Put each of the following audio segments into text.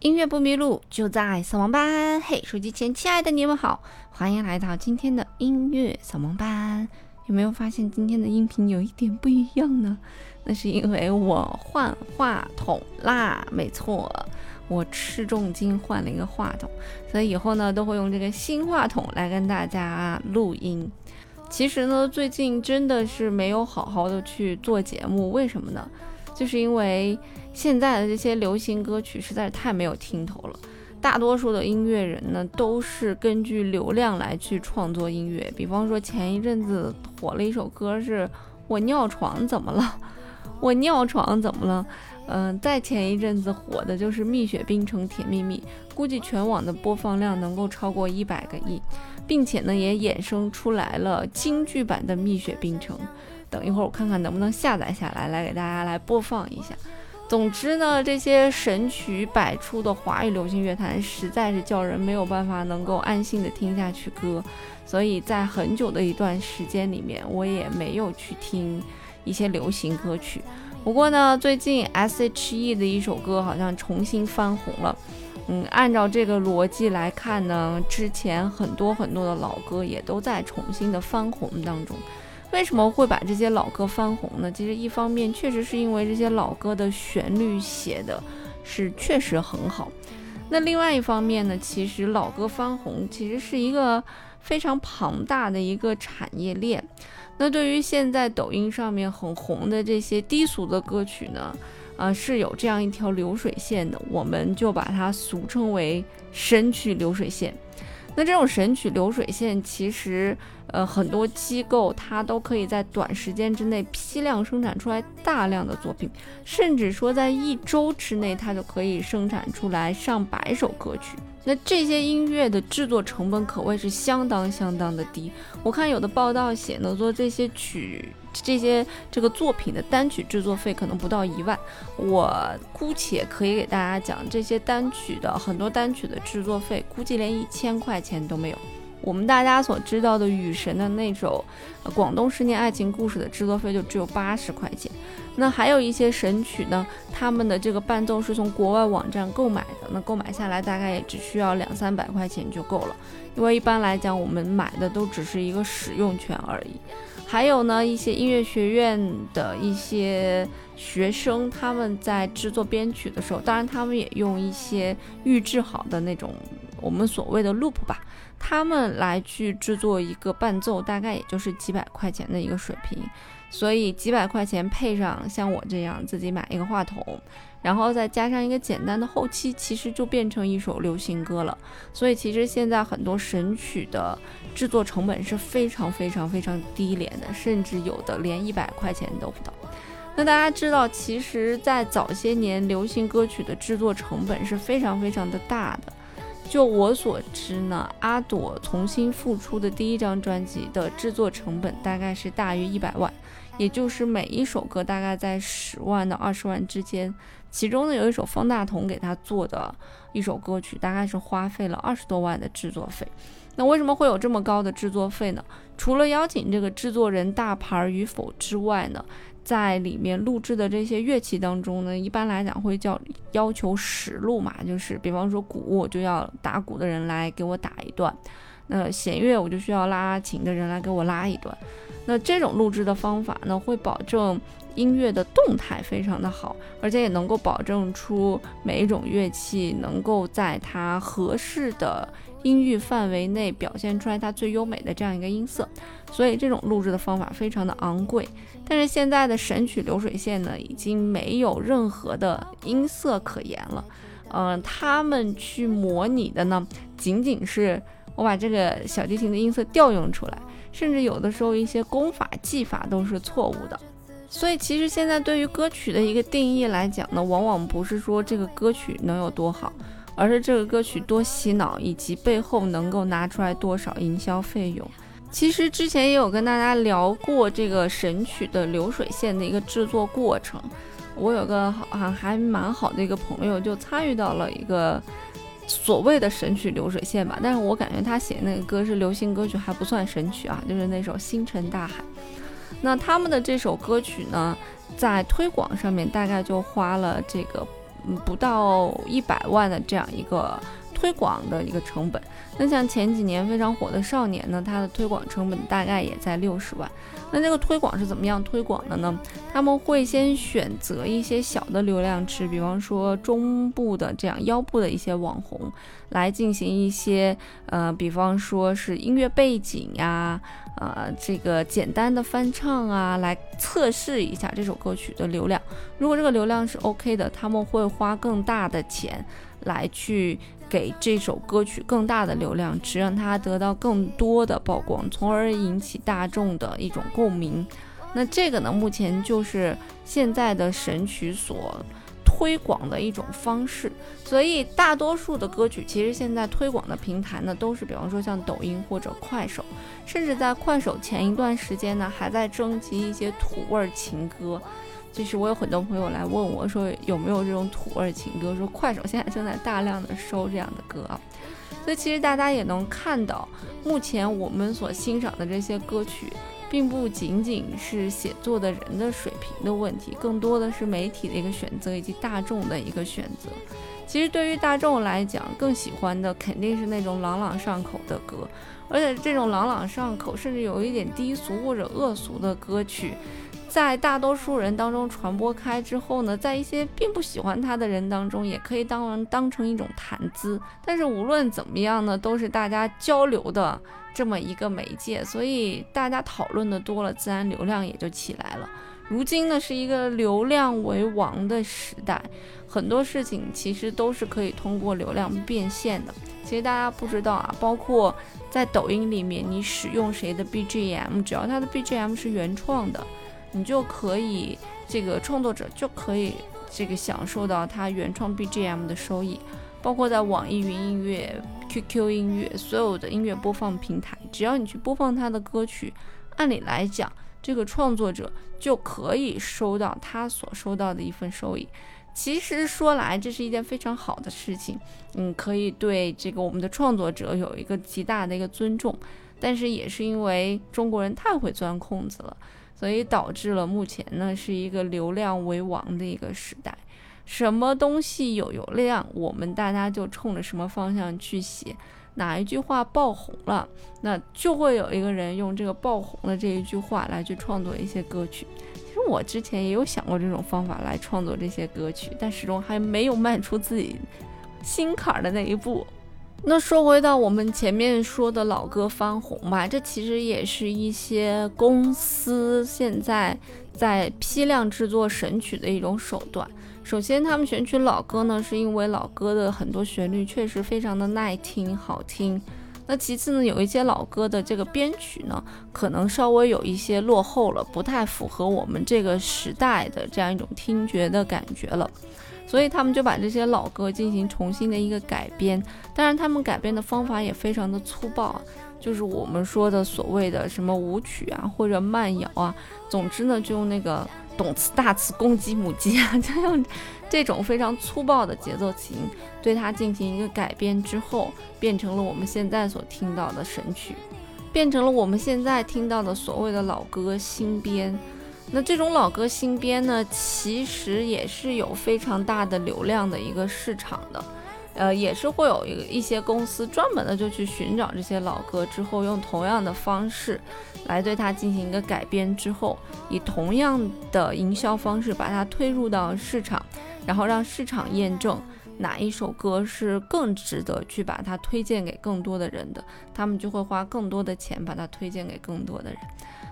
音乐不迷路，就在扫盲班。嘿，手机前亲爱的你们好，欢迎来到今天的音乐扫盲班。有没有发现今天的音频有一点不一样呢？那是因为我换话筒啦。没错，我吃重金换了一个话筒，所以以后呢都会用这个新话筒来跟大家录音。其实呢，最近真的是没有好好的去做节目，为什么呢？就是因为现在的这些流行歌曲实在是太没有听头了，大多数的音乐人呢都是根据流量来去创作音乐。比方说前一阵子火了一首歌，是我尿床怎么了？我尿床怎么了？嗯，再前一阵子火的就是蜜雪冰城甜蜜蜜，估计全网的播放量能够超过一百个亿，并且呢也衍生出来了京剧版的蜜雪冰城。等一会儿，我看看能不能下载下来，来给大家来播放一下。总之呢，这些神曲百出的华语流行乐坛，实在是叫人没有办法能够安心的听下去歌。所以在很久的一段时间里面，我也没有去听一些流行歌曲。不过呢，最近 S.H.E 的一首歌好像重新翻红了。嗯，按照这个逻辑来看呢，之前很多很多的老歌也都在重新的翻红当中。为什么会把这些老歌翻红呢？其实一方面确实是因为这些老歌的旋律写的是确实很好。那另外一方面呢，其实老歌翻红其实是一个非常庞大的一个产业链。那对于现在抖音上面很红的这些低俗的歌曲呢，啊是有这样一条流水线的，我们就把它俗称为神曲流水线。那这种神曲流水线，其实，呃，很多机构它都可以在短时间之内批量生产出来大量的作品，甚至说在一周之内，它就可以生产出来上百首歌曲。那这些音乐的制作成本可谓是相当相当的低。我看有的报道写呢，做这些曲、这些这个作品的单曲制作费可能不到一万。我姑且可以给大家讲，这些单曲的很多单曲的制作费，估计连一千块钱都没有。我们大家所知道的雨神的那首《广东十年爱情故事》的制作费就只有八十块钱。那还有一些神曲呢，他们的这个伴奏是从国外网站购买的，那购买下来大概也只需要两三百块钱就够了。因为一般来讲，我们买的都只是一个使用权而已。还有呢，一些音乐学院的一些学生，他们在制作编曲的时候，当然他们也用一些预制好的那种我们所谓的 loop 吧，他们来去制作一个伴奏，大概也就是几百块钱的一个水平。所以几百块钱配上像我这样自己买一个话筒，然后再加上一个简单的后期，其实就变成一首流行歌了。所以其实现在很多神曲的制作成本是非常非常非常低廉的，甚至有的连一百块钱都不到。那大家知道，其实，在早些年，流行歌曲的制作成本是非常非常的大的。就我所知呢，阿朵重新复出的第一张专辑的制作成本大概是大约一百万。也就是每一首歌大概在十万到二十万之间，其中呢有一首方大同给他做的一首歌曲，大概是花费了二十多万的制作费。那为什么会有这么高的制作费呢？除了邀请这个制作人大牌与否之外呢，在里面录制的这些乐器当中呢，一般来讲会叫要求实录嘛，就是比方说鼓，我就要打鼓的人来给我打一段；那弦乐我就需要拉琴的人来给我拉一段。那这种录制的方法呢，会保证音乐的动态非常的好，而且也能够保证出每一种乐器能够在它合适的音域范围内表现出来它最优美的这样一个音色。所以这种录制的方法非常的昂贵。但是现在的神曲流水线呢，已经没有任何的音色可言了。嗯，他们去模拟的呢，仅仅是我把这个小提琴的音色调用出来。甚至有的时候一些功法技法都是错误的，所以其实现在对于歌曲的一个定义来讲呢，往往不是说这个歌曲能有多好，而是这个歌曲多洗脑，以及背后能够拿出来多少营销费用。其实之前也有跟大家聊过这个神曲的流水线的一个制作过程，我有个好像还蛮好的一个朋友就参与到了一个。所谓的神曲流水线吧，但是我感觉他写那个歌是流行歌曲，还不算神曲啊，就是那首《星辰大海》。那他们的这首歌曲呢，在推广上面大概就花了这个嗯不到一百万的这样一个推广的一个成本。那像前几年非常火的《少年》呢，它的推广成本大概也在六十万。那这个推广是怎么样推广的呢？他们会先选择一些小的流量池，比方说中部的这样腰部的一些网红，来进行一些呃，比方说是音乐背景呀，呃，这个简单的翻唱啊，来测试一下这首歌曲的流量。如果这个流量是 OK 的，他们会花更大的钱来去。给这首歌曲更大的流量值，让它得到更多的曝光，从而引起大众的一种共鸣。那这个呢，目前就是现在的神曲所推广的一种方式。所以，大多数的歌曲其实现在推广的平台呢，都是比方说像抖音或者快手，甚至在快手前一段时间呢，还在征集一些土味情歌。就是我有很多朋友来问我说有没有这种土味情歌，说快手现在正在大量的收这样的歌啊，所以其实大家也能看到，目前我们所欣赏的这些歌曲，并不仅仅是写作的人的水平的问题，更多的是媒体的一个选择以及大众的一个选择。其实对于大众来讲，更喜欢的肯定是那种朗朗上口的歌，而且这种朗朗上口，甚至有一点低俗或者恶俗的歌曲。在大多数人当中传播开之后呢，在一些并不喜欢他的人当中，也可以当当成一种谈资。但是无论怎么样呢，都是大家交流的这么一个媒介，所以大家讨论的多了，自然流量也就起来了。如今呢，是一个流量为王的时代，很多事情其实都是可以通过流量变现的。其实大家不知道啊，包括在抖音里面，你使用谁的 BGM，只要它的 BGM 是原创的。你就可以，这个创作者就可以这个享受到他原创 BGM 的收益，包括在网易云音乐、QQ 音乐所有的音乐播放平台，只要你去播放他的歌曲，按理来讲，这个创作者就可以收到他所收到的一份收益。其实说来，这是一件非常好的事情，嗯，可以对这个我们的创作者有一个极大的一个尊重，但是也是因为中国人太会钻空子了。所以导致了目前呢是一个流量为王的一个时代，什么东西有流量，我们大家就冲着什么方向去写，哪一句话爆红了，那就会有一个人用这个爆红的这一句话来去创作一些歌曲。其实我之前也有想过这种方法来创作这些歌曲，但始终还没有迈出自己心坎的那一步。那说回到我们前面说的老歌翻红吧，这其实也是一些公司现在在批量制作神曲的一种手段。首先，他们选取老歌呢，是因为老歌的很多旋律确实非常的耐听、好听。那其次呢，有一些老歌的这个编曲呢，可能稍微有一些落后了，不太符合我们这个时代的这样一种听觉的感觉了。所以他们就把这些老歌进行重新的一个改编，当然他们改编的方法也非常的粗暴，就是我们说的所谓的什么舞曲啊或者慢摇啊，总之呢就用那个动词大词公鸡母鸡啊，就用这种非常粗暴的节奏型对它进行一个改编之后，变成了我们现在所听到的神曲，变成了我们现在听到的所谓的老歌新编。那这种老歌新编呢，其实也是有非常大的流量的一个市场的，呃，也是会有一一些公司专门的就去寻找这些老歌，之后用同样的方式来对它进行一个改编，之后以同样的营销方式把它推入到市场，然后让市场验证哪一首歌是更值得去把它推荐给更多的人的，他们就会花更多的钱把它推荐给更多的人。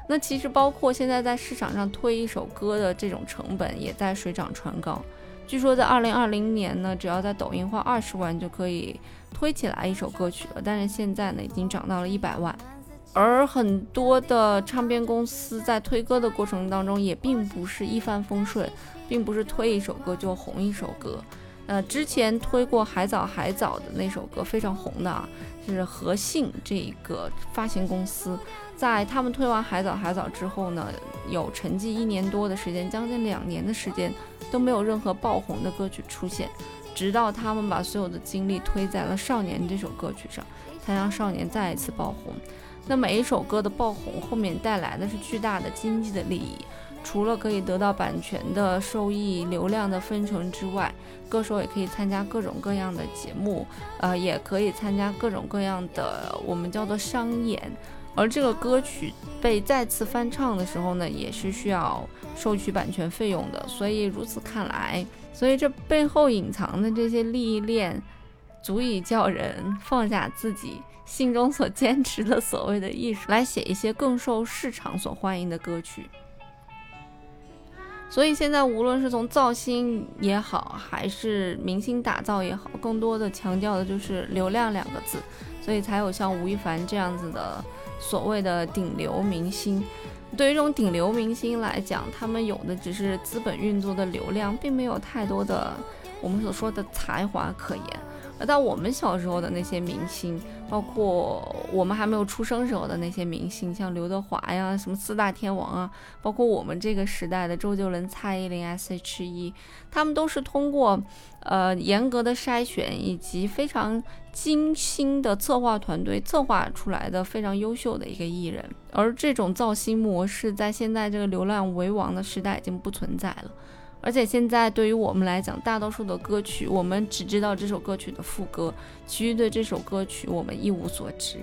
那其实包括现在在市场上推一首歌的这种成本也在水涨船高。据说在二零二零年呢，只要在抖音花二十万就可以推起来一首歌曲了。但是现在呢，已经涨到了一百万。而很多的唱片公司在推歌的过程当中，也并不是一帆风顺，并不是推一首歌就红一首歌。呃，之前推过《海藻海藻》的那首歌非常红的啊，是和信这个发行公司。在他们推完《海藻海藻》之后呢，有沉寂一年多的时间，将近两年的时间都没有任何爆红的歌曲出现，直到他们把所有的精力推在了《少年》这首歌曲上，才让《少年》再一次爆红。那每一首歌的爆红后面带来的是巨大的经济的利益，除了可以得到版权的收益、流量的分成之外，歌手也可以参加各种各样的节目，呃，也可以参加各种各样的我们叫做商演。而这个歌曲被再次翻唱的时候呢，也是需要收取版权费用的。所以如此看来，所以这背后隐藏的这些利益链，足以叫人放下自己心中所坚持的所谓的艺术，来写一些更受市场所欢迎的歌曲。所以现在无论是从造星也好，还是明星打造也好，更多的强调的就是流量两个字，所以才有像吴亦凡这样子的。所谓的顶流明星，对于这种顶流明星来讲，他们有的只是资本运作的流量，并没有太多的我们所说的才华可言。而到我们小时候的那些明星，包括我们还没有出生时候的那些明星，像刘德华呀，什么四大天王啊，包括我们这个时代的周杰伦、蔡依林、S.H.E，他们都是通过呃严格的筛选以及非常精心的策划团队策划出来的非常优秀的一个艺人。而这种造星模式，在现在这个流量为王的时代已经不存在了。而且现在对于我们来讲，大多数的歌曲，我们只知道这首歌曲的副歌，其余对这首歌曲我们一无所知，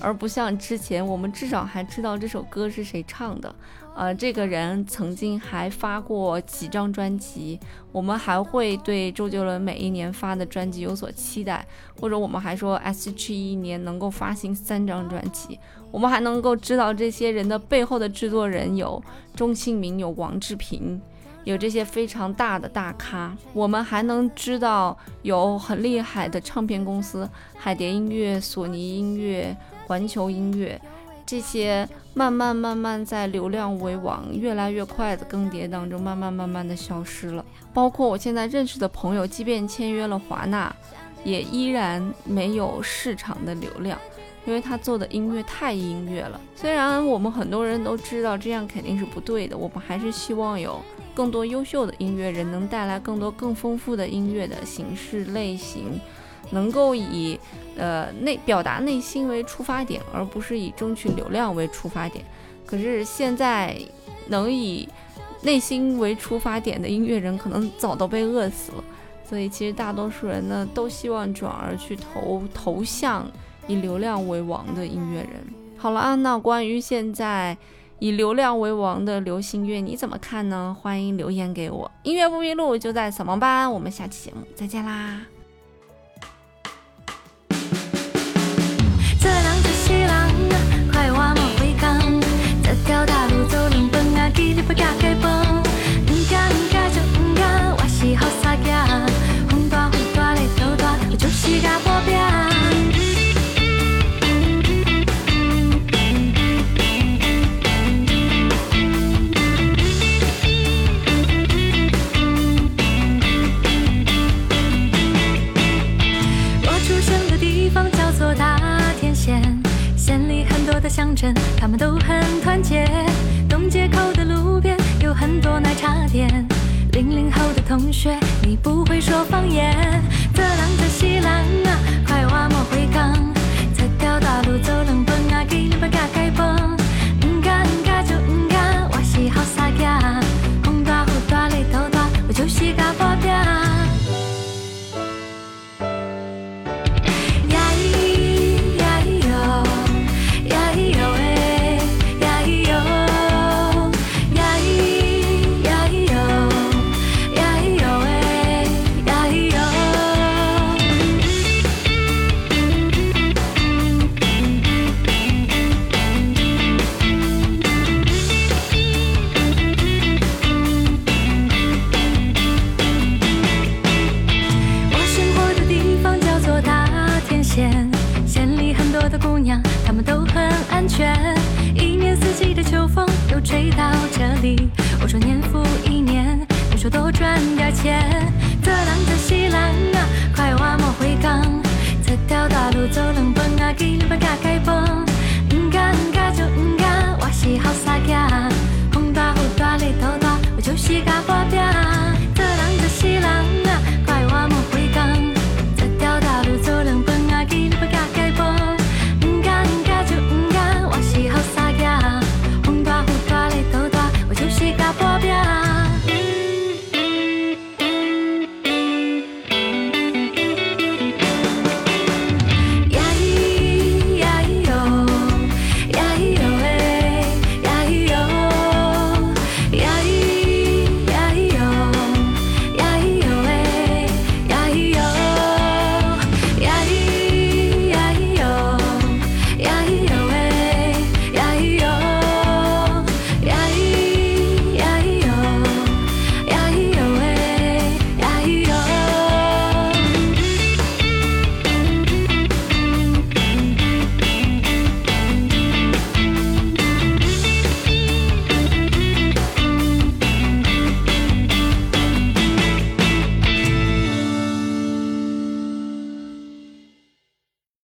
而不像之前，我们至少还知道这首歌是谁唱的，呃，这个人曾经还发过几张专辑，我们还会对周杰伦每一年发的专辑有所期待，或者我们还说 S.H.E 一年能够发行三张专辑，我们还能够知道这些人的背后的制作人有钟兴民，有王志平。有这些非常大的大咖，我们还能知道有很厉害的唱片公司，海蝶音乐、索尼音乐、环球音乐，这些慢慢慢慢在流量为王、越来越快的更迭当中，慢慢慢慢的消失了。包括我现在认识的朋友，即便签约了华纳，也依然没有市场的流量。因为他做的音乐太音乐了，虽然我们很多人都知道这样肯定是不对的，我们还是希望有更多优秀的音乐人能带来更多更丰富的音乐的形式类型，能够以呃内表达内心为出发点，而不是以争取流量为出发点。可是现在能以内心为出发点的音乐人，可能早都被饿死了。所以其实大多数人呢，都希望转而去投投向。以流量为王的音乐人，好了啊，那关于现在以流量为王的流行乐，你怎么看呢？欢迎留言给我。音乐不迷路就在扫盲班，我们下期节目再见啦。的乡镇，他们都很团结。东街口的路边有很多奶茶店。零零后的同学，你不会说方言。泽浪泽西浪啊，快挖莫回港。这条大路走冷蹦啊，给你把嘎开崩。他们都很安全一年四季的秋风又吹到这里我说年复一年你说多赚点钱做人一辈子快乐没几天一条大路分两边随你要走哪一边不怕不怕就是甲破表。